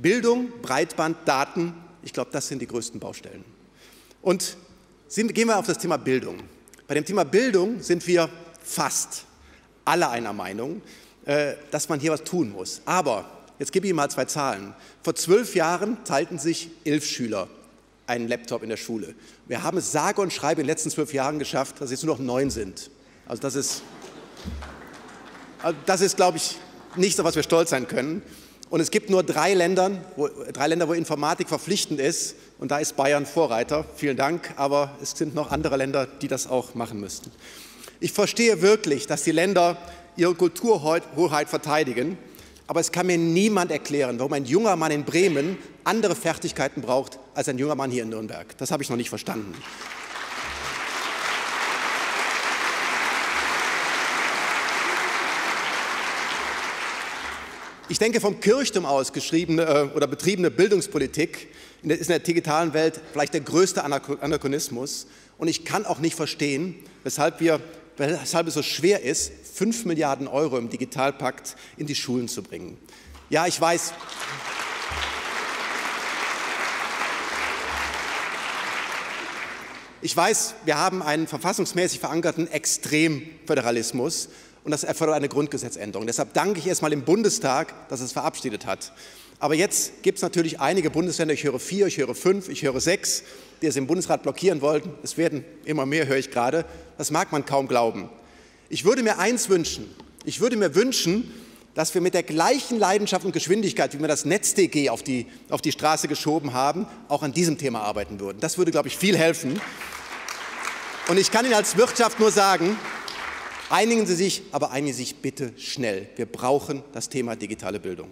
Bildung, Breitband, Daten, ich glaube, das sind die größten Baustellen. Und gehen wir auf das Thema Bildung. Bei dem Thema Bildung sind wir fast alle einer Meinung, äh, dass man hier was tun muss. Aber jetzt gebe ich Ihnen mal zwei Zahlen. Vor zwölf Jahren teilten sich elf Schüler einen Laptop in der Schule. Wir haben es sage und schreibe in den letzten zwölf Jahren geschafft, dass es jetzt nur noch neun sind. Also das ist, also das ist, glaube ich, nichts, auf was wir stolz sein können. Und es gibt nur drei Länder, wo, drei Länder, wo Informatik verpflichtend ist. Und da ist Bayern Vorreiter. Vielen Dank. Aber es sind noch andere Länder, die das auch machen müssten. Ich verstehe wirklich, dass die Länder ihre Kulturhoheit verteidigen. Aber es kann mir niemand erklären, warum ein junger Mann in Bremen andere Fertigkeiten braucht als ein junger Mann hier in Nürnberg. Das habe ich noch nicht verstanden. Ich denke, vom Kirchturm aus geschriebene äh, oder betriebene Bildungspolitik ist in der digitalen Welt vielleicht der größte Anachronismus. Und ich kann auch nicht verstehen, weshalb, wir, weshalb es so schwer ist, 5 Milliarden Euro im Digitalpakt in die Schulen zu bringen. Ja, ich weiß. Ich weiß, wir haben einen verfassungsmäßig verankerten Extremföderalismus und das erfordert eine Grundgesetzänderung. Deshalb danke ich erstmal dem Bundestag, dass es verabschiedet hat. Aber jetzt gibt es natürlich einige Bundesländer, ich höre vier, ich höre fünf, ich höre sechs, die es im Bundesrat blockieren wollten. Es werden immer mehr, höre ich gerade. Das mag man kaum glauben. Ich würde mir eins wünschen. Ich würde mir wünschen, dass wir mit der gleichen Leidenschaft und Geschwindigkeit, wie wir das NetzDG auf die, auf die Straße geschoben haben, auch an diesem Thema arbeiten würden. Das würde, glaube ich, viel helfen. Und ich kann Ihnen als Wirtschaft nur sagen, Einigen Sie sich, aber einigen Sie sich bitte schnell. Wir brauchen das Thema digitale Bildung.